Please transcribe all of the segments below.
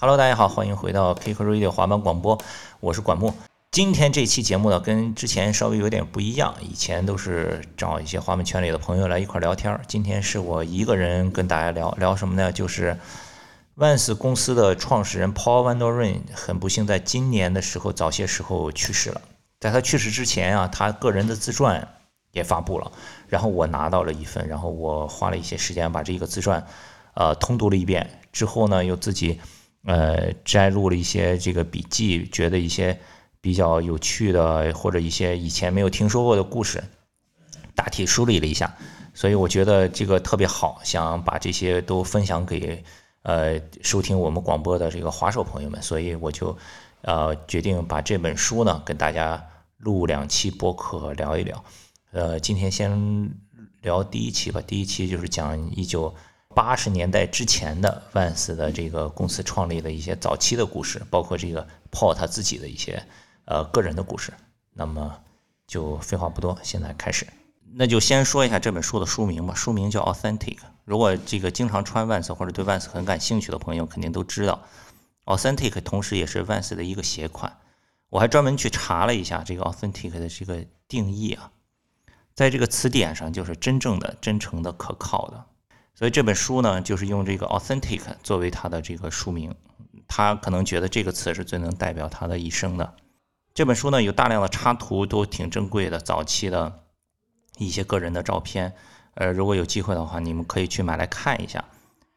Hello，大家好，欢迎回到 Kick Radio 滑板广播，我是管木。今天这期节目呢，跟之前稍微有点不一样。以前都是找一些滑板圈里的朋友来一块聊天，今天是我一个人跟大家聊聊什么呢？就是万斯公司的创始人 Paul Van Doren 很不幸在今年的时候早些时候去世了。在他去世之前啊，他个人的自传也发布了，然后我拿到了一份，然后我花了一些时间把这个自传呃通读了一遍，之后呢又自己。呃，摘录了一些这个笔记，觉得一些比较有趣的或者一些以前没有听说过的故事，大体梳理了一下，所以我觉得这个特别好，想把这些都分享给呃收听我们广播的这个滑手朋友们，所以我就呃决定把这本书呢跟大家录两期播客聊一聊。呃，今天先聊第一期吧，第一期就是讲一九。八十年代之前的万斯的这个公司创立的一些早期的故事，包括这个 Paul 他自己的一些呃个人的故事。那么就废话不多，现在开始。那就先说一下这本书的书名吧，书名叫 Authentic。如果这个经常穿万斯或者对万斯很感兴趣的朋友，肯定都知道 Authentic，同时也是万斯的一个鞋款。我还专门去查了一下这个 Authentic 的这个定义啊，在这个词典上就是真正的、真诚的、可靠的。所以这本书呢，就是用这个 authentic 作为它的这个书名，他可能觉得这个词是最能代表他的一生的。这本书呢，有大量的插图，都挺珍贵的，早期的一些个人的照片。呃，如果有机会的话，你们可以去买来看一下。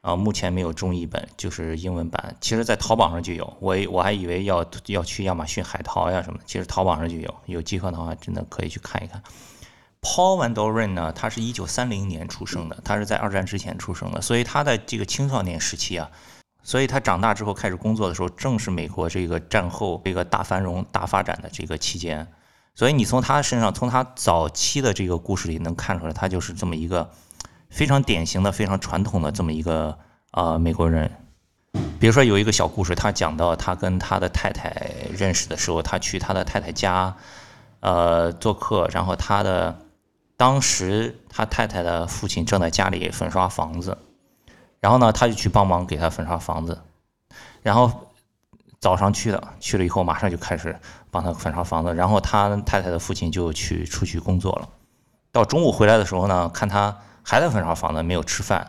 啊，目前没有中译本，就是英文版。其实，在淘宝上就有，我我还以为要要去亚马逊、海淘呀什么，其实淘宝上就有。有机会的话，真的可以去看一看。Paul Van Doren 呢，他是一九三零年出生的，他是在二战之前出生的，所以他在这个青少年时期啊，所以他长大之后开始工作的时候，正是美国这个战后这个大繁荣、大发展的这个期间，所以你从他身上，从他早期的这个故事里能看出来，他就是这么一个非常典型的、非常传统的这么一个呃美国人。比如说有一个小故事，他讲到他跟他的太太认识的时候，他去他的太太家呃做客，然后他的。当时他太太的父亲正在家里粉刷房子，然后呢，他就去帮忙给他粉刷房子。然后早上去的，去了以后马上就开始帮他粉刷房子。然后他太太的父亲就去出去工作了。到中午回来的时候呢，看他还在粉刷房子，没有吃饭。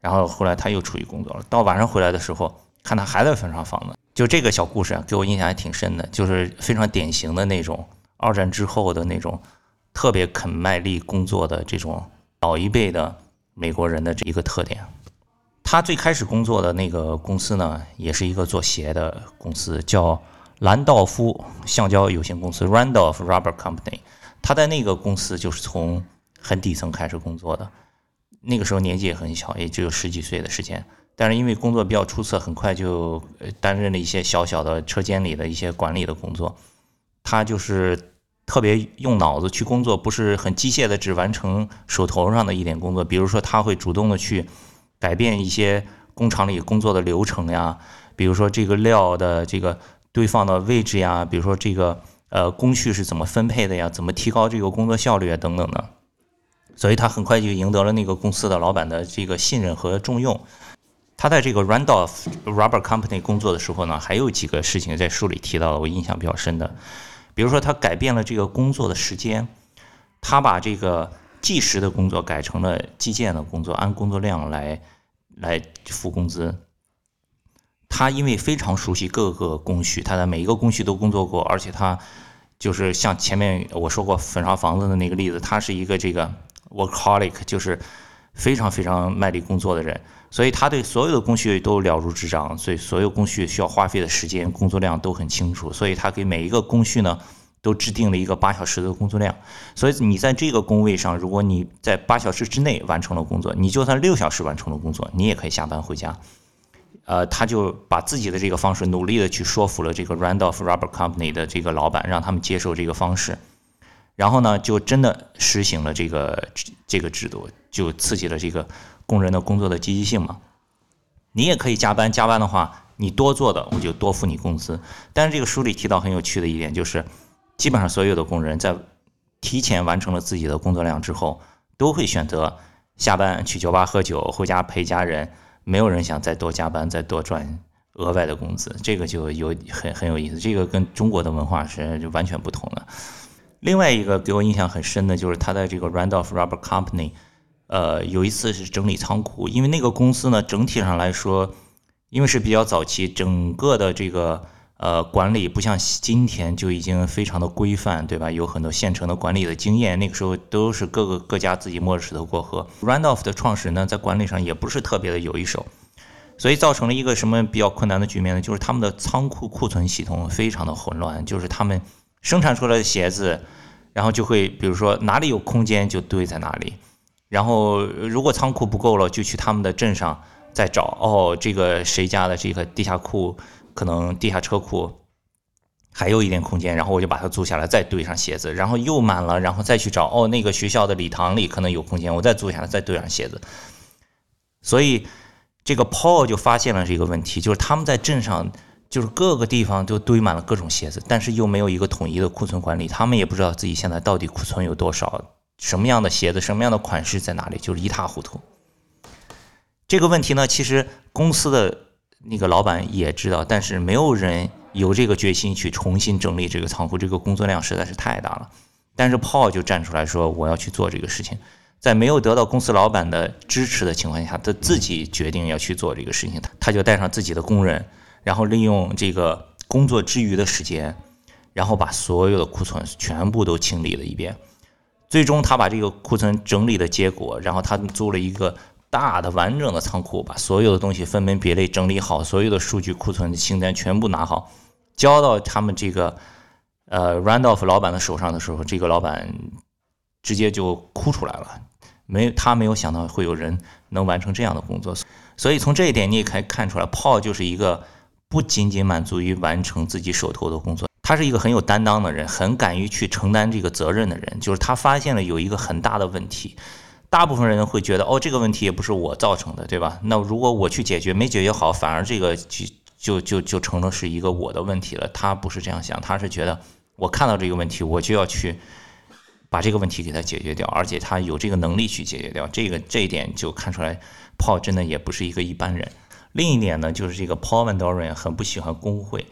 然后后来他又出去工作了。到晚上回来的时候，看他还在粉刷房子。就这个小故事啊，给我印象还挺深的，就是非常典型的那种二战之后的那种。特别肯卖力工作的这种老一辈的美国人的这一个特点。他最开始工作的那个公司呢，也是一个做鞋的公司，叫兰道夫橡胶有限公司 （Randolph Rubber Company）。他在那个公司就是从很底层开始工作的，那个时候年纪也很小，也只有十几岁的时间。但是因为工作比较出色，很快就担任了一些小小的车间里的一些管理的工作。他就是。特别用脑子去工作，不是很机械的，只完成手头上的一点工作。比如说，他会主动的去改变一些工厂里工作的流程呀，比如说这个料的这个堆放的位置呀，比如说这个呃工序是怎么分配的呀，怎么提高这个工作效率啊等等的。所以他很快就赢得了那个公司的老板的这个信任和重用。他在这个 Randolph Rubber Company 工作的时候呢，还有几个事情在书里提到了，我印象比较深的。比如说，他改变了这个工作的时间，他把这个计时的工作改成了计件的工作，按工作量来来付工资。他因为非常熟悉各个工序，他在每一个工序都工作过，而且他就是像前面我说过粉刷房子的那个例子，他是一个这个 workaholic，就是非常非常卖力工作的人。所以他对所有的工序都了如指掌，所以所有工序需要花费的时间、工作量都很清楚。所以他给每一个工序呢，都制定了一个八小时的工作量。所以你在这个工位上，如果你在八小时之内完成了工作，你就算六小时完成了工作，你也可以下班回家。呃，他就把自己的这个方式努力的去说服了这个 Randolph Rubber Company 的这个老板，让他们接受这个方式。然后呢，就真的实行了这个这个制度，就刺激了这个。工人的工作的积极性嘛，你也可以加班，加班的话，你多做的我就多付你工资。但是这个书里提到很有趣的一点就是，基本上所有的工人在提前完成了自己的工作量之后，都会选择下班去酒吧喝酒，回家陪家人，没有人想再多加班，再多赚额外的工资，这个就有很很有意思，这个跟中国的文化是就完全不同的。另外一个给我印象很深的就是他在这个 Randolph Rubber Company，呃，有一次是整理仓库，因为那个公司呢整体上来说，因为是比较早期，整个的这个呃管理不像今天就已经非常的规范，对吧？有很多现成的管理的经验，那个时候都是各个各家自己摸着石头过河。Randolph 的创始人呢，在管理上也不是特别的有一手。所以造成了一个什么比较困难的局面呢？就是他们的仓库库存系统非常的混乱，就是他们生产出来的鞋子，然后就会比如说哪里有空间就堆在哪里，然后如果仓库不够了，就去他们的镇上再找。哦，这个谁家的这个地下库可能地下车库还有一点空间，然后我就把它租下来，再堆上鞋子，然后又满了，然后再去找。哦，那个学校的礼堂里可能有空间，我再租下来，再堆上鞋子。所以。这个 Paul 就发现了这个问题，就是他们在镇上，就是各个地方都堆满了各种鞋子，但是又没有一个统一的库存管理，他们也不知道自己现在到底库存有多少，什么样的鞋子，什么样的款式在哪里，就是一塌糊涂。这个问题呢，其实公司的那个老板也知道，但是没有人有这个决心去重新整理这个仓库，这个工作量实在是太大了。但是 Paul 就站出来说：“我要去做这个事情。”在没有得到公司老板的支持的情况下，他自己决定要去做这个事情。他就带上自己的工人，然后利用这个工作之余的时间，然后把所有的库存全部都清理了一遍。最终，他把这个库存整理的结果，然后他租了一个大的完整的仓库，把所有的东西分门别类整理好，所有的数据库存的清单全部拿好，交到他们这个呃 Randolph 老板的手上的时候，这个老板直接就哭出来了。没，他没有想到会有人能完成这样的工作，所以从这一点你也可以看出来，Paul 就是一个不仅仅满足于完成自己手头的工作，他是一个很有担当的人，很敢于去承担这个责任的人。就是他发现了有一个很大的问题，大部分人会觉得，哦，这个问题也不是我造成的，对吧？那如果我去解决，没解决好，反而这个就就就就成了是一个我的问题了。他不是这样想，他是觉得我看到这个问题，我就要去。把这个问题给他解决掉，而且他有这个能力去解决掉，这个这一点就看出来，Paul 真的也不是一个一般人。另一点呢，就是这个 Paul Van Doren 很不喜欢工会，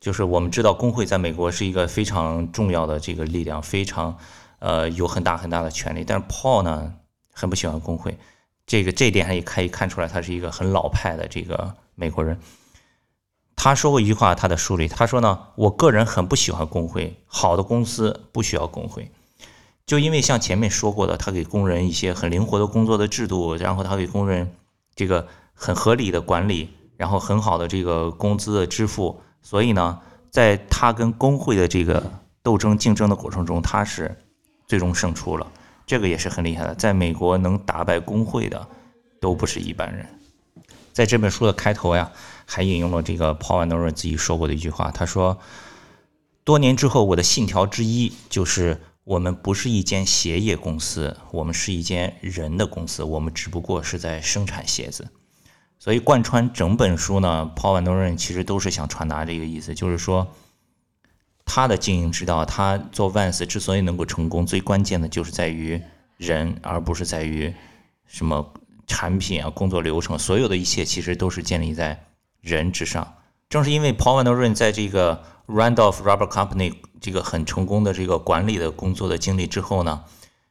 就是我们知道工会在美国是一个非常重要的这个力量，非常呃有很大很大的权利，但是 Paul 呢很不喜欢工会，这个这一点上也可以看出来，他是一个很老派的这个美国人。他说过一句话，他的书里他说呢，我个人很不喜欢工会，好的公司不需要工会。就因为像前面说过的，他给工人一些很灵活的工作的制度，然后他给工人这个很合理的管理，然后很好的这个工资的支付，所以呢，在他跟工会的这个斗争竞争的过程中，他是最终胜出了，这个也是很厉害的。在美国能打败工会的都不是一般人。在这本书的开头呀，还引用了这个 Paul Van Doren 自己说过的一句话，他说：“多年之后，我的信条之一就是。”我们不是一间鞋业公司，我们是一间人的公司。我们只不过是在生产鞋子，所以贯穿整本书呢，Paul Van Doren 其实都是想传达这个意思，就是说他的经营之道，他做 Vans 之所以能够成功，最关键的就是在于人，而不是在于什么产品啊、工作流程，所有的一切其实都是建立在人之上。正是因为 Paul Van Doren 在这个 Randolph Rubber Company 这个很成功的这个管理的工作的经历之后呢，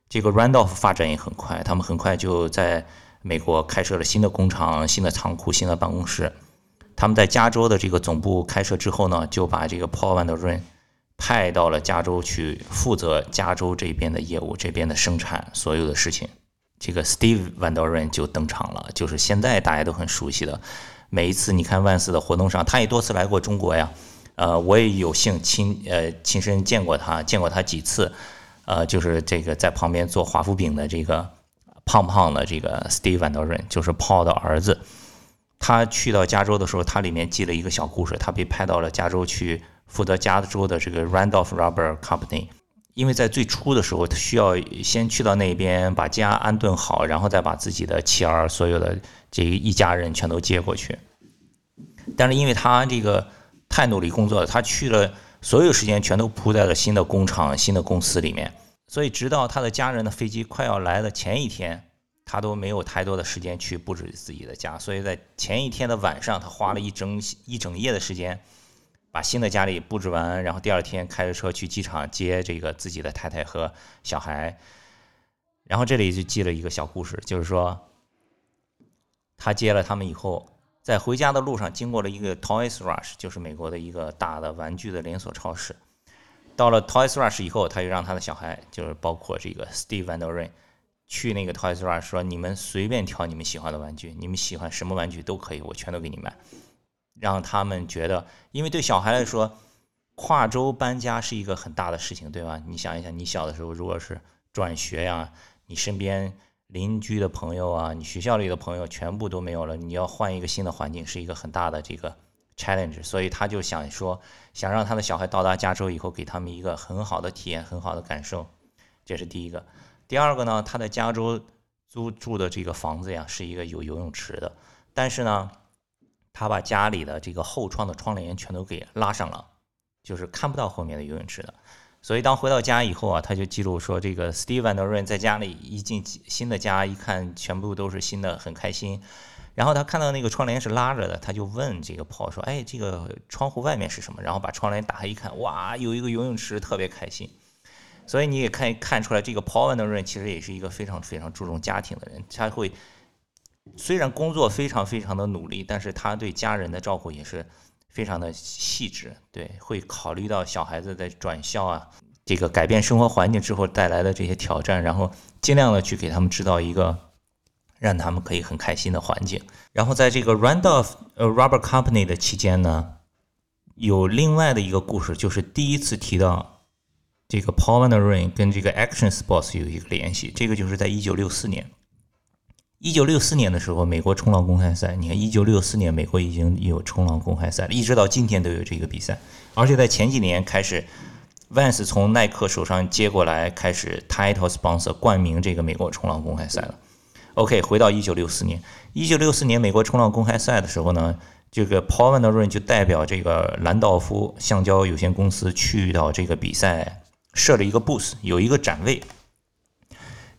这个 Randolph 发展也很快，他们很快就在美国开设了新的工厂、新的仓库、新的办公室。他们在加州的这个总部开设之后呢，就把这个 Paul Van Doren 派到了加州去负责加州这边的业务、这边的生产所有的事情。这个 Steve Van Doren 就登场了，就是现在大家都很熟悉的。每一次你看万斯的活动上，他也多次来过中国呀。呃，我也有幸亲呃亲身见过他，见过他几次。呃，就是这个在旁边做华夫饼的这个胖胖的这个 Steve Van Doren，就是 Paul 的儿子。他去到加州的时候，他里面记了一个小故事。他被派到了加州去负责加州的这个 Randolph Rubber Company，因为在最初的时候，他需要先去到那边把家安顿好，然后再把自己的妻儿所有的。这一家人全都接过去，但是因为他这个太努力工作了，他去了所有时间全都扑在了新的工厂、新的公司里面，所以直到他的家人的飞机快要来的前一天，他都没有太多的时间去布置自己的家，所以在前一天的晚上，他花了一整一整夜的时间把新的家里布置完，然后第二天开着车去机场接这个自己的太太和小孩。然后这里就记了一个小故事，就是说他接了他们以后，在回家的路上经过了一个 Toys Rush，就是美国的一个大的玩具的连锁超市。到了 Toys Rush 以后，他就让他的小孩，就是包括这个 Steve Van Der Ren。去那个 Toys Rush 说：“你们随便挑你们喜欢的玩具，你们喜欢什么玩具都可以，我全都给你买。”让他们觉得，因为对小孩来说，跨州搬家是一个很大的事情，对吧？你想一想，你小的时候如果是转学呀，你身边邻居的朋友啊，你学校里的朋友全部都没有了，你要换一个新的环境，是一个很大的这个 challenge。所以他就想说，想让他的小孩到达加州以后，给他们一个很好的体验，很好的感受。这是第一个。第二个呢，他在加州租住的这个房子呀，是一个有游泳池的，但是呢，他把家里的这个后窗的窗帘全都给拉上了，就是看不到后面的游泳池的。所以当回到家以后啊，他就记录说，这个 Steve and Rain 在家里一进新的家，一看全部都是新的，很开心。然后他看到那个窗帘是拉着的，他就问这个 Paul 说：“哎，这个窗户外面是什么？”然后把窗帘打开一看，哇，有一个游泳池，特别开心。所以你也可以看出来，这个 Paul Van Der 其实也是一个非常非常注重家庭的人。他会虽然工作非常非常的努力，但是他对家人的照顾也是非常的细致。对，会考虑到小孩子在转校啊，这个改变生活环境之后带来的这些挑战，然后尽量的去给他们制造一个让他们可以很开心的环境。然后在这个 Randolph 呃 Rubber Company 的期间呢，有另外的一个故事，就是第一次提到。这个 Paul Van Der Ring 跟这个 Action Sports 有一个联系，这个就是在一九六四年。一九六四年的时候，美国冲浪公开赛，你看，一九六四年美国已经有冲浪公开赛了，一直到今天都有这个比赛。而且在前几年开始，Vans 从耐克手上接过来，开始 Title Sponsor 冠名这个美国冲浪公开赛了。OK，回到一九六四年，一九六四年美国冲浪公开赛的时候呢，这个 Paul Van d e r u n 就代表这个兰道夫橡胶有限公司去到这个比赛。设了一个 booth，有一个展位。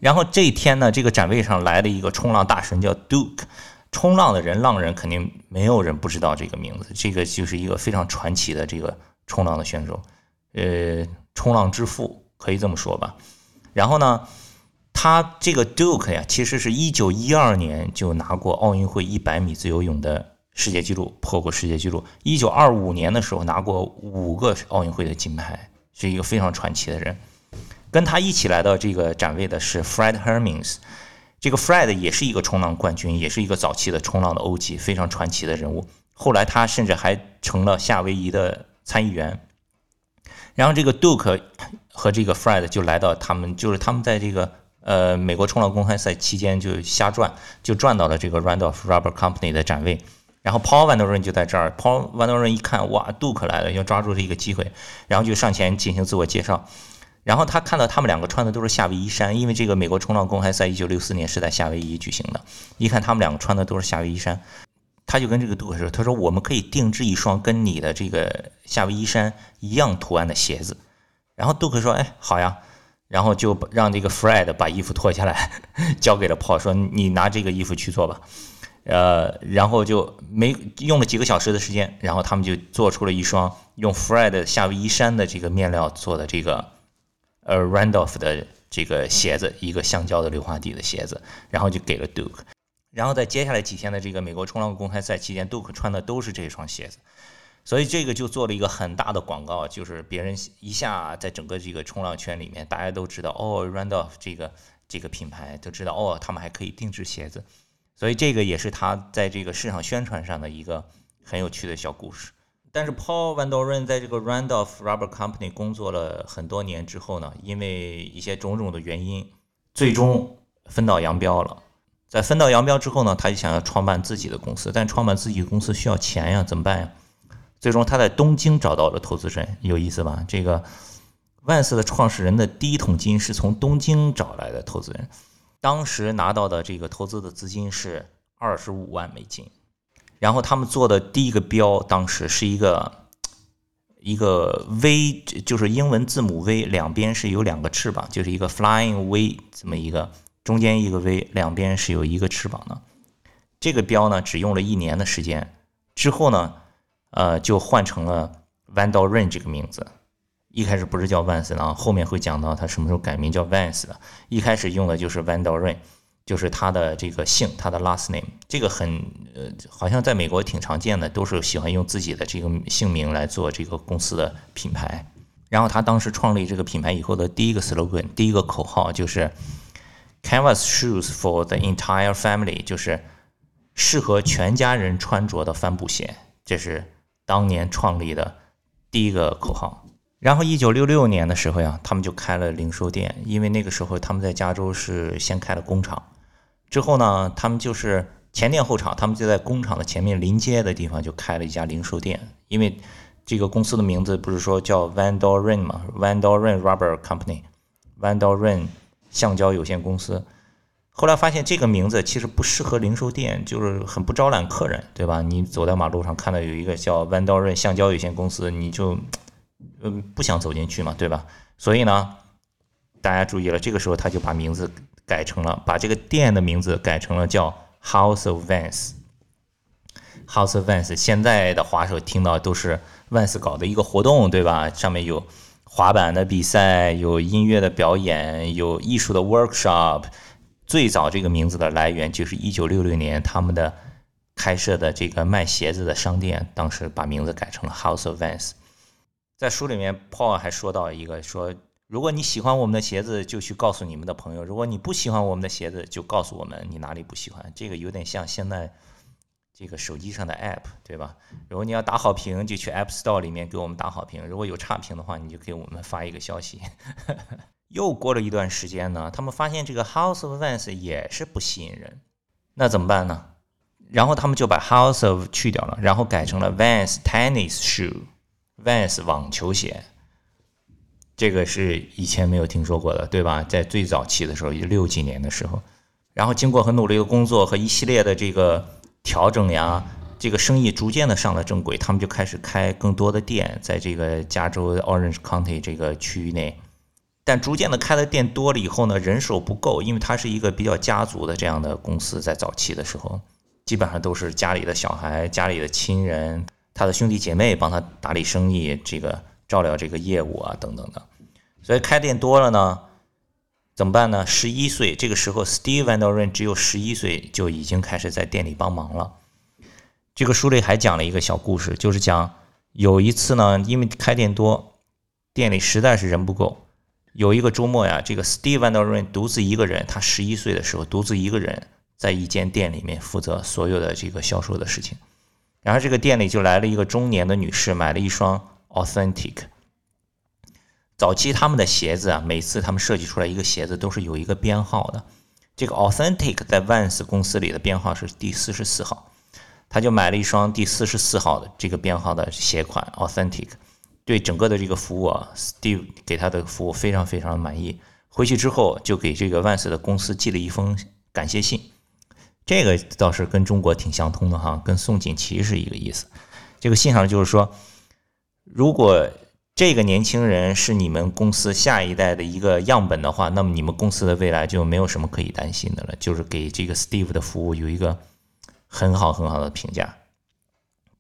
然后这一天呢，这个展位上来了一个冲浪大神，叫 Duke。冲浪的人，浪人肯定没有人不知道这个名字。这个就是一个非常传奇的这个冲浪的选手，呃，冲浪之父可以这么说吧。然后呢，他这个 Duke 呀，其实是一九一二年就拿过奥运会一百米自由泳的世界纪录，破过世界纪录。一九二五年的时候拿过五个奥运会的金牌。是一个非常传奇的人，跟他一起来到这个展位的是 Fred Hermings，这个 Fred 也是一个冲浪冠军，也是一个早期的冲浪的欧级，非常传奇的人物。后来他甚至还成了夏威夷的参议员。然后这个 Duke 和这个 Fred 就来到他们，就是他们在这个呃美国冲浪公开赛期间就瞎转，就转到了这个 Randolph Rubber Company 的展位。然后 Paul Van Der Ren 就在这儿，Paul Van Der Ren 一看，哇，Duke 来了，要抓住这个机会，然后就上前进行自我介绍。然后他看到他们两个穿的都是夏威夷衫，因为这个美国冲浪公开赛1964年是在夏威夷举行的。一看他们两个穿的都是夏威夷衫，他就跟这个 Duke 说：“他说我们可以定制一双跟你的这个夏威夷衫一样图案的鞋子。”然后 Duke 说：“哎，好呀。”然后就让这个 Fred 把衣服脱下来，交给了 Paul，说：“你拿这个衣服去做吧。”呃，然后就没用了几个小时的时间，然后他们就做出了一双用 Fred 夏威夷山的这个面料做的这个呃 Randolph 的这个鞋子，一个橡胶的硫化底的鞋子，然后就给了 Duke。然后在接下来几天的这个美国冲浪公开赛期间，Duke 穿的都是这双鞋子，所以这个就做了一个很大的广告，就是别人一下在整个这个冲浪圈里面，大家都知道哦，Randolph 这个这个品牌都知道哦，他们还可以定制鞋子。所以这个也是他在这个市场宣传上的一个很有趣的小故事。但是 Paul Van Doren 在这个 Randolph Rubber Company 工作了很多年之后呢，因为一些种种的原因，最终分道扬镳了。在分道扬镳之后呢，他就想要创办自己的公司，但创办自己的公司需要钱呀，怎么办呀？最终他在东京找到了投资人，有意思吧？这个万斯的创始人的第一桶金是从东京找来的投资人。当时拿到的这个投资的资金是二十五万美金，然后他们做的第一个标，当时是一个一个 V，就是英文字母 V，两边是有两个翅膀，就是一个 Flying V 这么一个中间一个 V，两边是有一个翅膀的。这个标呢，只用了一年的时间，之后呢，呃，就换成了 Van Doren 这个名字。一开始不是叫 Vans 的，后面会讲到他什么时候改名叫 Vans 的。一开始用的就是 Van Doren，就是他的这个姓，他的 last name。这个很呃，好像在美国挺常见的，都是喜欢用自己的这个姓名来做这个公司的品牌。然后他当时创立这个品牌以后的第一个 slogan，第一个口号就是 Canvas shoes for the entire family，就是适合全家人穿着的帆布鞋。这是当年创立的第一个口号。然后，一九六六年的时候呀，他们就开了零售店，因为那个时候他们在加州是先开了工厂，之后呢，他们就是前店后厂，他们就在工厂的前面临街的地方就开了一家零售店，因为这个公司的名字不是说叫 Van Doren 嘛，Van Doren Rubber Company，Van Doren 橡胶有限公司。后来发现这个名字其实不适合零售店，就是很不招揽客人，对吧？你走在马路上看到有一个叫 Van Doren 橡胶有限公司，你就。嗯，不想走进去嘛，对吧？所以呢，大家注意了，这个时候他就把名字改成了，把这个店的名字改成了叫 House of Vans。House of Vans，现在的滑手听到都是 Vans 搞的一个活动，对吧？上面有滑板的比赛，有音乐的表演，有艺术的 workshop。最早这个名字的来源就是一九六六年他们的开设的这个卖鞋子的商店，当时把名字改成了 House of Vans。在书里面，Paul 还说到一个说，如果你喜欢我们的鞋子，就去告诉你们的朋友；如果你不喜欢我们的鞋子，就告诉我们你哪里不喜欢。这个有点像现在这个手机上的 App，对吧？如果你要打好评，就去 App Store 里面给我们打好评；如果有差评的话，你就给我们发一个消息。又过了一段时间呢，他们发现这个 House of Vans 也是不吸引人，那怎么办呢？然后他们就把 House of 去掉了，然后改成了 Vans Tennis Shoe。Vans 网球鞋，这个是以前没有听说过的，对吧？在最早期的时候，六几年的时候，然后经过很努力的工作和一系列的这个调整呀，这个生意逐渐的上了正轨，他们就开始开更多的店，在这个加州 Orange County 这个区域内。但逐渐的开的店多了以后呢，人手不够，因为它是一个比较家族的这样的公司，在早期的时候，基本上都是家里的小孩、家里的亲人。他的兄弟姐妹帮他打理生意，这个照料这个业务啊，等等的。所以开店多了呢，怎么办呢？十一岁这个时候，Steve Van Doren 只有十一岁，就已经开始在店里帮忙了。这个书里还讲了一个小故事，就是讲有一次呢，因为开店多，店里实在是人不够。有一个周末呀，这个 Steve Van Doren 独自一个人，他十一岁的时候，独自一个人在一间店里面负责所有的这个销售的事情。然后这个店里就来了一个中年的女士，买了一双 Authentic。早期他们的鞋子啊，每次他们设计出来一个鞋子都是有一个编号的。这个 Authentic 在 Vans 公司里的编号是第四十四号，他就买了一双第四十四号的这个编号的鞋款 Authentic。对整个的这个服务啊，Steve 给他的服务非常非常满意。回去之后就给这个万斯的公司寄了一封感谢信。这个倒是跟中国挺相通的哈，跟宋锦旗是一个意思。这个信上就是说，如果这个年轻人是你们公司下一代的一个样本的话，那么你们公司的未来就没有什么可以担心的了。就是给这个 Steve 的服务有一个很好很好的评价。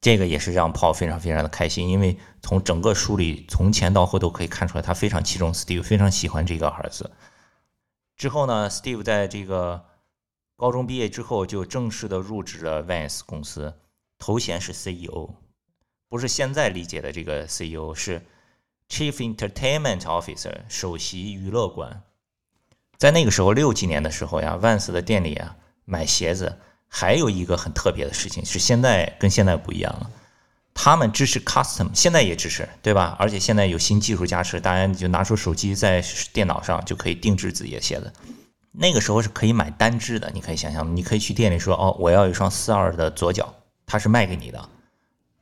这个也是让 Paul 非常非常的开心，因为从整个书里从前到后都可以看出来，他非常器重 Steve，非常喜欢这个儿子。之后呢，Steve 在这个。高中毕业之后，就正式的入职了 Vans 公司，头衔是 CEO，不是现在理解的这个 CEO，是 Chief Entertainment Officer，首席娱乐官。在那个时候，六几年的时候呀，Vans 的店里啊，买鞋子还有一个很特别的事情，是现在跟现在不一样了，他们支持 Custom，现在也支持，对吧？而且现在有新技术加持，大家就拿出手机在电脑上就可以定制自己的鞋子。那个时候是可以买单只的，你可以想象，你可以去店里说，哦，我要一双四二的左脚，他是卖给你的。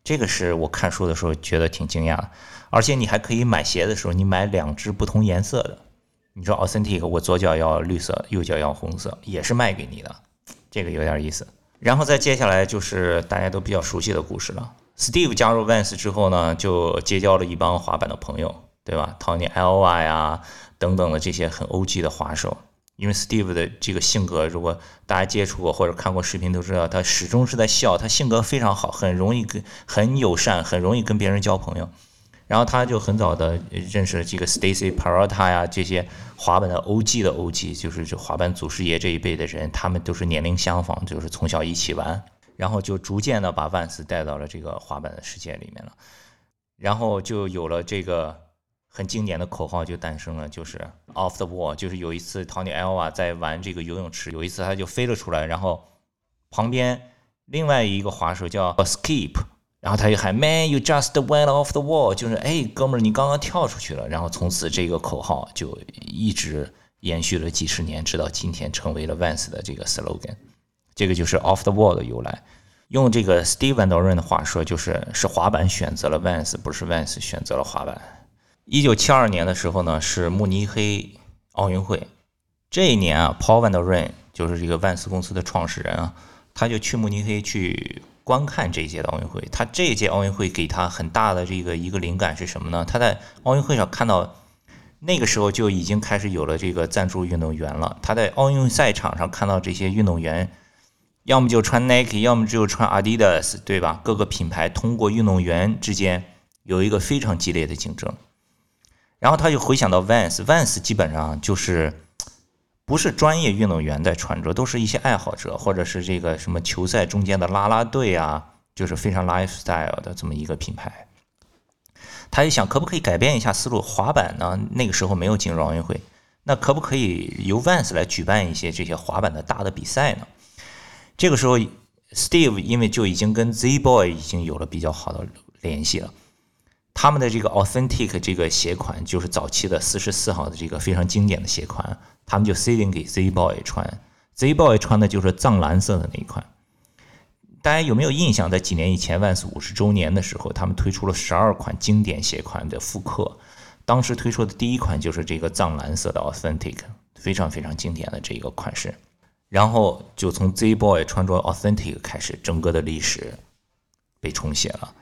这个是我看书的时候觉得挺惊讶的，而且你还可以买鞋的时候，你买两只不同颜色的。你说 Authentic，我左脚要绿色，右脚要红色，也是卖给你的，这个有点意思。然后再接下来就是大家都比较熟悉的故事了。Steve 加入 Vans 之后呢，就结交了一帮滑板的朋友，对吧？Tony Alva 呀等等的这些很 OG 的滑手。因为 Steve 的这个性格，如果大家接触过或者看过视频都知道，他始终是在笑，他性格非常好，很容易跟很友善，很容易跟别人交朋友。然后他就很早的认识了这个 Stacy Peralta 呀，这些滑板的 OG 的 OG，就是这滑板祖师爷这一辈的人，他们都是年龄相仿，就是从小一起玩，然后就逐渐的把万斯带到了这个滑板的世界里面了，然后就有了这个很经典的口号就诞生了，就是 Off the wall，就是有一次 Tony Elva 在玩这个游泳池，有一次他就飞了出来，然后旁边另外一个滑手叫 Skip。然后他就喊 “Man, you just went off the wall”，就是哎，哥们儿，你刚刚跳出去了。然后从此这个口号就一直延续了几十年，直到今天成为了 Vans 的这个 slogan。这个就是 “off the wall” 的由来。用这个 Steve Van Doren 的话说，就是是滑板选择了 Vans，不是 Vans 选择了滑板。一九七二年的时候呢，是慕尼黑奥运会。这一年啊，Paul Van Doren 就是这个万斯公司的创始人啊，他就去慕尼黑去。观看这一届的奥运会，他这一届奥运会给他很大的这个一个灵感是什么呢？他在奥运会上看到，那个时候就已经开始有了这个赞助运动员了。他在奥运赛场上看到这些运动员，要么就穿 Nike，要么就穿 Adidas，对吧？各个品牌通过运动员之间有一个非常激烈的竞争。然后他就回想到 Vans，Vans 基本上就是。不是专业运动员在穿着，都是一些爱好者，或者是这个什么球赛中间的啦啦队啊，就是非常 lifestyle 的这么一个品牌。他就想，可不可以改变一下思路？滑板呢，那个时候没有进入奥运会，那可不可以由 Vans 来举办一些这些滑板的大的比赛呢？这个时候，Steve 因为就已经跟 Z Boy 已经有了比较好的联系了。他们的这个 Authentic 这个鞋款就是早期的四十四号的这个非常经典的鞋款，他们就 C 定给 Z Boy 穿，Z Boy 穿的就是藏蓝色的那一款。大家有没有印象？在几年以前，万斯五十周年的时候，他们推出了十二款经典鞋款的复刻，当时推出的第一款就是这个藏蓝色的 Authentic，非常非常经典的这个款式。然后就从 Z Boy 穿着 Authentic 开始，整个的历史被重写了。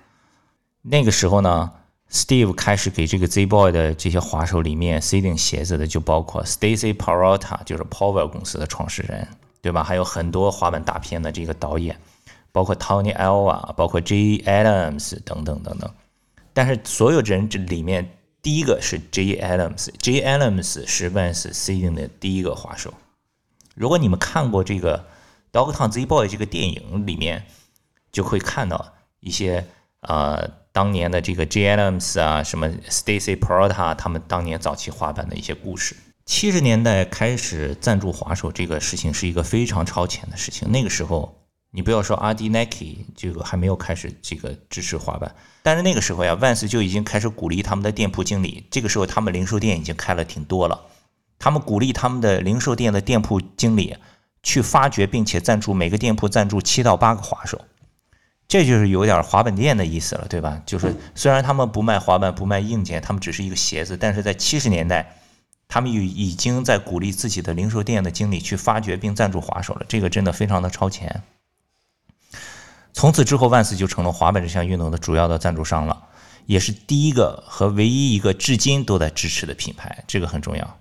那个时候呢？Steve 开始给这个 Z Boy 的这些滑手里面塞顶鞋子的，就包括 Stacy Parota，就是 Power 公司的创始人，对吧？还有很多滑板大片的这个导演，包括 Tony Alva，包括 J Adams 等等等等。但是所有人这里面，第一个是 J Adams，J Adams 是 Vans 塞顶的第一个滑手。如果你们看过这个 Dogtown Z Boy 这个电影里面，就会看到一些呃。当年的这个 J Adams 啊，什么 Stacy Prota，他们当年早期滑板的一些故事。七十年代开始赞助滑手这个事情是一个非常超前的事情。那个时候，你不要说阿迪 Nike 这个还没有开始这个支持滑板，但是那个时候呀，万斯就已经开始鼓励他们的店铺经理。这个时候，他们零售店已经开了挺多了，他们鼓励他们的零售店的店铺经理去发掘并且赞助每个店铺赞助七到八个滑手。这就是有点滑板店的意思了，对吧？就是虽然他们不卖滑板，不卖硬件，他们只是一个鞋子，但是在七十年代，他们已已经在鼓励自己的零售店的经理去发掘并赞助滑手了。这个真的非常的超前。从此之后，万斯就成了滑板这项运动的主要的赞助商了，也是第一个和唯一一个至今都在支持的品牌。这个很重要，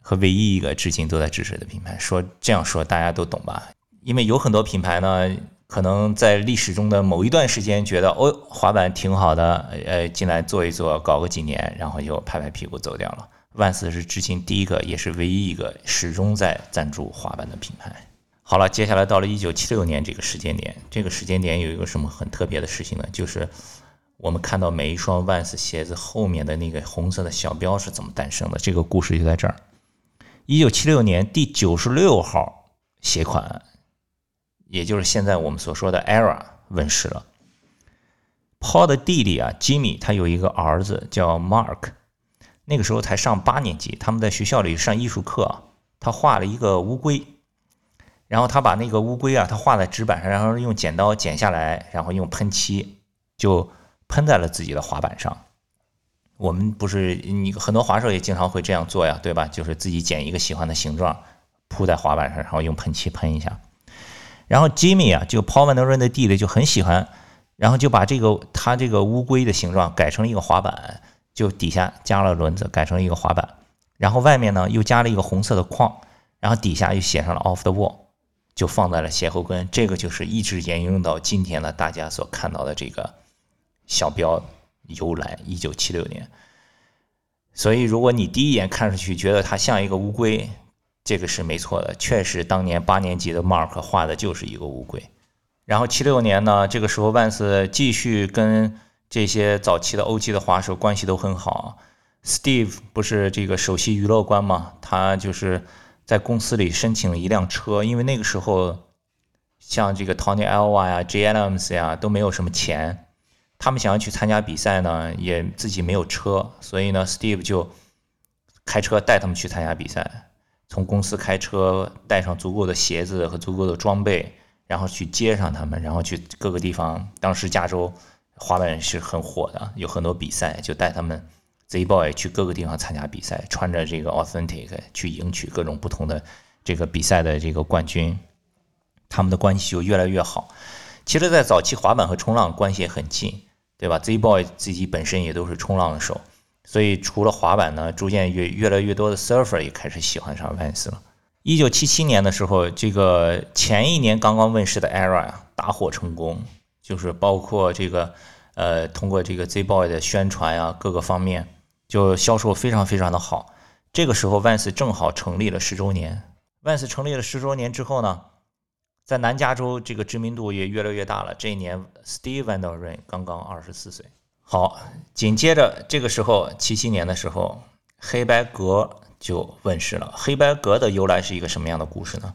和唯一一个至今都在支持的品牌。说这样说大家都懂吧？因为有很多品牌呢。可能在历史中的某一段时间，觉得哦，滑板挺好的，呃，进来做一做，搞个几年，然后就拍拍屁股走掉了。万斯是至今第一个，也是唯一一个始终在赞助滑板的品牌。好了，接下来到了一九七六年这个时间点，这个时间点有一个什么很特别的事情呢？就是我们看到每一双万斯鞋子后面的那个红色的小标是怎么诞生的？这个故事就在这儿。一九七六年第九十六号鞋款。也就是现在我们所说的 Era 问世了。Paul 的弟弟啊，Jimmy，他有一个儿子叫 Mark，那个时候才上八年级，他们在学校里上艺术课，他画了一个乌龟，然后他把那个乌龟啊，他画在纸板上，然后用剪刀剪下来，然后用喷漆就喷在了自己的滑板上。我们不是你很多滑手也经常会这样做呀，对吧？就是自己剪一个喜欢的形状铺在滑板上，然后用喷漆喷一下。然后 Jimmy 啊，就 Paul Van Doren 的弟弟就很喜欢，然后就把这个他这个乌龟的形状改成了一个滑板，就底下加了轮子，改成了一个滑板，然后外面呢又加了一个红色的框，然后底下又写上了 Off the Wall，就放在了鞋后跟。这个就是一直沿用到今天的大家所看到的这个小标由来，一九七六年。所以，如果你第一眼看上去觉得它像一个乌龟，这个是没错的，确实当年八年级的 Mark 画的就是一个乌龟。然后七六年呢，这个时候万斯继续跟这些早期的欧际的滑手关系都很好。Steve 不是这个首席娱乐官嘛？他就是在公司里申请了一辆车，因为那个时候像这个 Tony Alva 呀、J. Adams 呀都没有什么钱。他们想要去参加比赛呢，也自己没有车，所以呢，Steve 就开车带他们去参加比赛。从公司开车带上足够的鞋子和足够的装备，然后去接上他们，然后去各个地方。当时加州滑板是很火的，有很多比赛，就带他们 Z Boy 去各个地方参加比赛，穿着这个 Authentic 去赢取各种不同的这个比赛的这个冠军。他们的关系就越来越好。其实，在早期滑板和冲浪关系也很近。对吧？Z Boy 自己本身也都是冲浪的手，所以除了滑板呢，逐渐越越来越多的 surfer 也开始喜欢上 Vans 了。一九七七年的时候，这个前一年刚刚问世的 Era，大获成功，就是包括这个呃，通过这个 Z Boy 的宣传呀，各个方面就销售非常非常的好。这个时候 Vans 正好成立了十周年，Vans 成立了十周年之后呢？在南加州，这个知名度也越来越大了。这一年，Steve Van Der Ren 刚刚二十四岁。好，紧接着这个时候，七七年的时候，黑白格就问世了。黑白格的由来是一个什么样的故事呢？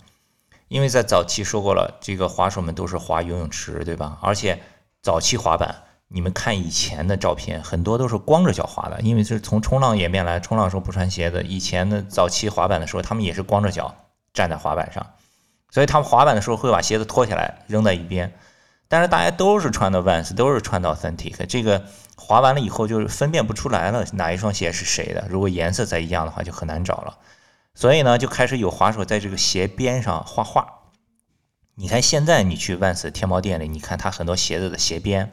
因为在早期说过了，这个滑手们都是滑游泳池，对吧？而且早期滑板，你们看以前的照片，很多都是光着脚滑的，因为是从冲浪演变来，冲浪时候不穿鞋子。以前的早期滑板的时候，他们也是光着脚站在滑板上。所以他们滑板的时候会把鞋子脱下来扔在一边，但是大家都是穿的 Vans，都是穿的 Authentic，这个滑完了以后就是分辨不出来了哪一双鞋是谁的。如果颜色再一样的话，就很难找了。所以呢，就开始有滑手在这个鞋边上画画。你看现在你去 Vans 天猫店里，你看它很多鞋子的鞋边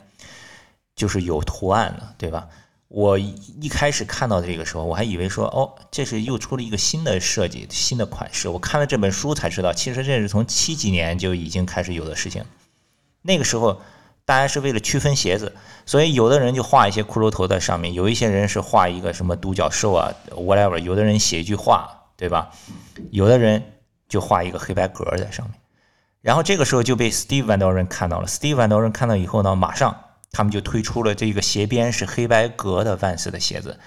就是有图案的，对吧？我一开始看到这个时候，我还以为说，哦，这是又出了一个新的设计、新的款式。我看了这本书才知道，其实这是从七几年就已经开始有的事情。那个时候，大家是为了区分鞋子，所以有的人就画一些骷髅头在上面，有一些人是画一个什么独角兽啊，whatever。有的人写一句话，对吧？有的人就画一个黑白格在上面。然后这个时候就被 Steve Van Doren 看到了。Steve Van Doren 看到以后呢，马上。他们就推出了这个鞋边是黑白格的 Vans 的鞋子，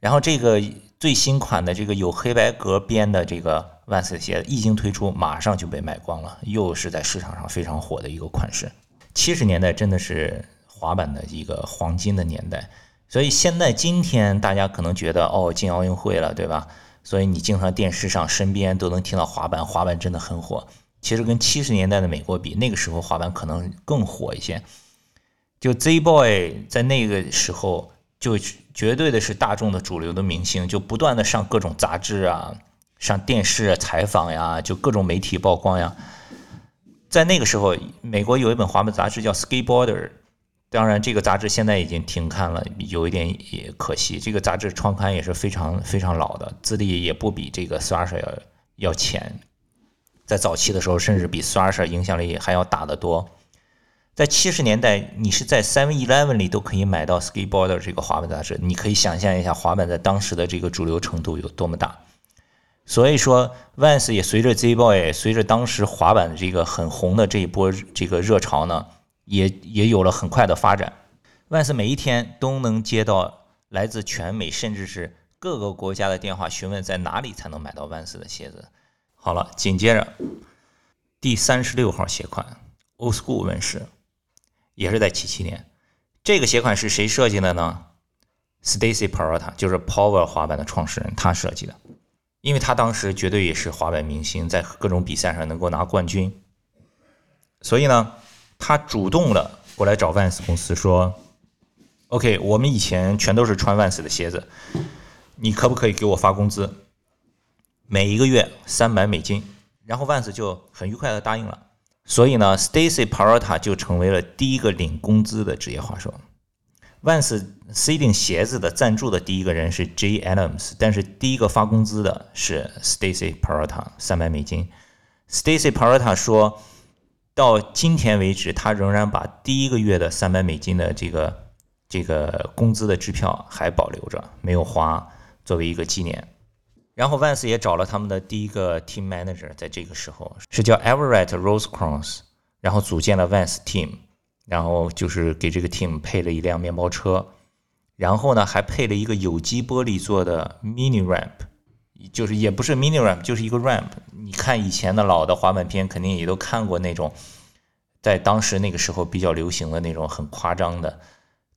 然后这个最新款的这个有黑白格边的这个万斯鞋一经推出，马上就被卖光了，又是在市场上非常火的一个款式。七十年代真的是滑板的一个黄金的年代，所以现在今天大家可能觉得哦进奥运会了，对吧？所以你经常电视上身边都能听到滑板，滑板真的很火。其实跟七十年代的美国比，那个时候滑板可能更火一些。就 Z Boy 在那个时候就绝对的是大众的主流的明星，就不断的上各种杂志啊，上电视采访呀，就各种媒体曝光呀。在那个时候，美国有一本滑板杂志叫 Skateboarder，当然这个杂志现在已经停刊了，有一点也可惜。这个杂志创刊也是非常非常老的，资历也不比这个 Thrasher 要要浅，在早期的时候，甚至比 Thrasher 影响力还要大得多。在七十年代，你是在 Seven Eleven 里都可以买到 Skateboarder 这个滑板杂志，你可以想象一下滑板在当时的这个主流程度有多么大。所以说，Vans 也随着 Z Boy，随着当时滑板的这个很红的这一波这个热潮呢，也也有了很快的发展。Vans 每一天都能接到来自全美甚至是各个国家的电话询问，在哪里才能买到 Vans 的鞋子。好了，紧接着第三十六号鞋款 Old School 问世。也是在七七年，这个鞋款是谁设计的呢？Stacy Peralta 就是 Power 滑板的创始人，他设计的。因为他当时绝对也是滑板明星，在各种比赛上能够拿冠军，所以呢，他主动的过来找 Vans 公司说：“OK，我们以前全都是穿 Vans 的鞋子，你可不可以给我发工资？每一个月三百美金？”然后 Vans 就很愉快的答应了。所以呢，Stacy Parota 就成为了第一个领工资的职业滑手。Vans 塞定鞋子的赞助的第一个人是 J Adams，但是第一个发工资的是 Stacy Peralta，三百美金。Stacy Peralta 说到今天为止，他仍然把第一个月的三百美金的这个这个工资的支票还保留着，没有花，作为一个纪念。然后 Vans 也找了他们的第一个 team manager，在这个时候是叫 Everett Rosecrans，然后组建了 Vans team，然后就是给这个 team 配了一辆面包车，然后呢还配了一个有机玻璃做的 mini ramp，就是也不是 mini ramp，就是一个 ramp。你看以前的老的滑板片，肯定也都看过那种，在当时那个时候比较流行的那种很夸张的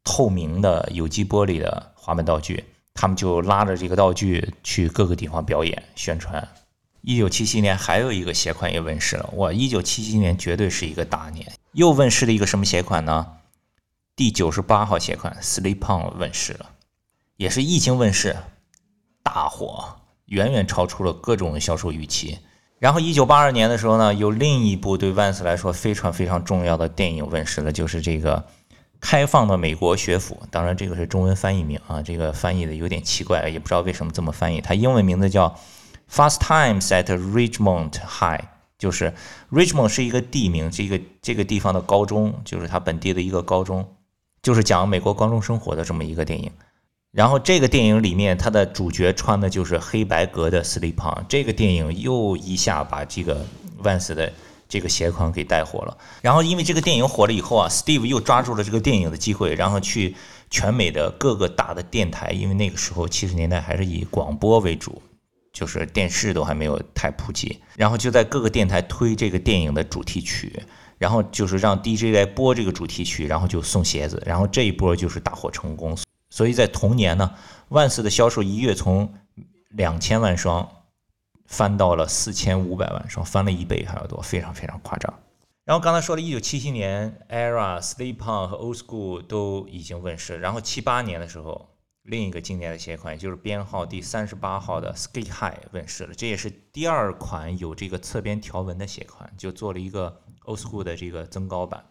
透明的有机玻璃的滑板道具。他们就拉着这个道具去各个地方表演宣传。一九七七年还有一个鞋款也问世了，哇！一九七七年绝对是一个大年，又问世了一个什么鞋款呢？第九十八号鞋款 Slip On 问世了，也是一经问世大火，远远超出了各种销售预期。然后一九八二年的时候呢，有另一部对万斯来说非常非常重要的电影问世了，就是这个。开放的美国学府，当然这个是中文翻译名啊，这个翻译的有点奇怪，也不知道为什么这么翻译。它英文名字叫 Fast Times at Richmond High，就是 Richmond 是一个地名，这个这个地方的高中，就是它本地的一个高中，就是讲美国高中生活的这么一个电影。然后这个电影里面，它的主角穿的就是黑白格的 slip on，这个电影又一下把这个 Vans 的。这个鞋款给带火了，然后因为这个电影火了以后啊，Steve 又抓住了这个电影的机会，然后去全美的各个大的电台，因为那个时候七十年代还是以广播为主，就是电视都还没有太普及，然后就在各个电台推这个电影的主题曲，然后就是让 DJ 来播这个主题曲，然后就送鞋子，然后这一波就是大获成功，所以在同年呢，万斯的销售一跃从两千万双。翻到了四千五百万双，翻了一倍还要多，非常非常夸张。然后刚才说了1977年，Era、Sleep On 和 Old School 都已经问世。然后七八年的时候，另一个经典的鞋款就是编号第三十八号的 Sk8 High 问世了，这也是第二款有这个侧边条纹的鞋款，就做了一个 Old School 的这个增高版。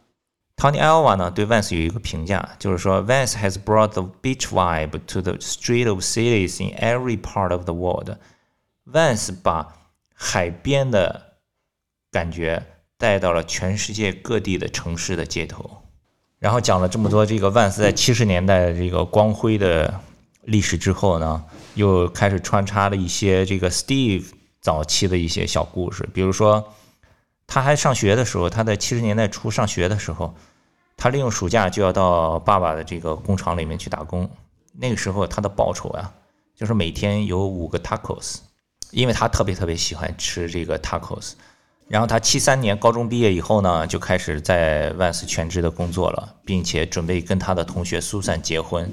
Tony Alva 呢对 Vans 有一个评价，就是说 Vans has brought the beach vibe to the street of cities in every part of the world。Vans 把海边的感觉带到了全世界各地的城市的街头，然后讲了这么多这个 Vans 在七十年代的这个光辉的历史之后呢，又开始穿插了一些这个 Steve 早期的一些小故事，比如说他还上学的时候，他在七十年代初上学的时候，他利用暑假就要到爸爸的这个工厂里面去打工，那个时候他的报酬啊，就是每天有五个 tacos。因为他特别特别喜欢吃这个 tacos，然后他七三年高中毕业以后呢，就开始在万斯全职的工作了，并且准备跟他的同学苏珊结婚。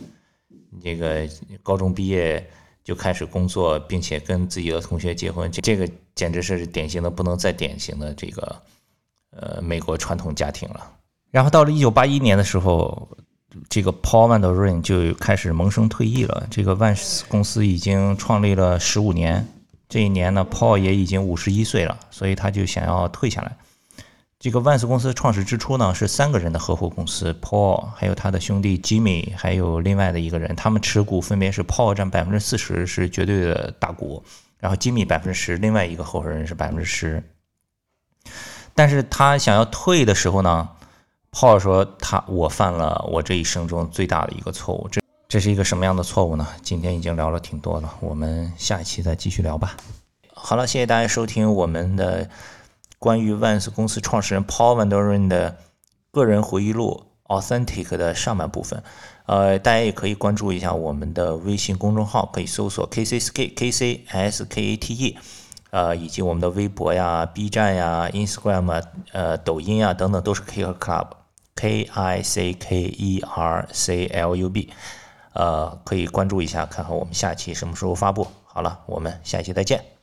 这个高中毕业就开始工作，并且跟自己的同学结婚，这这个简直是典型的不能再典型的这个呃美国传统家庭了。然后到了一九八一年的时候，这个 Paul Van Der Rein 就开始萌生退役了。这个万斯公司已经创立了十五年。这一年呢，Paul 也已经五十一岁了，所以他就想要退下来。这个万斯公司创始之初呢，是三个人的合伙公司，Paul 还有他的兄弟 Jimmy，还有另外的一个人，他们持股分别是 Paul 占百分之四十，是绝对的大股，然后 Jimmy 百分之十，另外一个合伙人是百分之十。但是他想要退的时候呢，Paul 说他我犯了我这一生中最大的一个错误。这是一个什么样的错误呢？今天已经聊了挺多了，我们下一期再继续聊吧。好了，谢谢大家收听我们的关于万斯公司创始人 Paul Van Doren 的个人回忆录 Authentic 的上半部分。呃，大家也可以关注一下我们的微信公众号，可以搜索 K C S K K C S K A T E，呃，以及我们的微博呀、B 站呀、Instagram 啊、呃、抖音啊等等，都是 K Club K I C K E R C L U B。呃，可以关注一下，看看我们下期什么时候发布。好了，我们下期再见。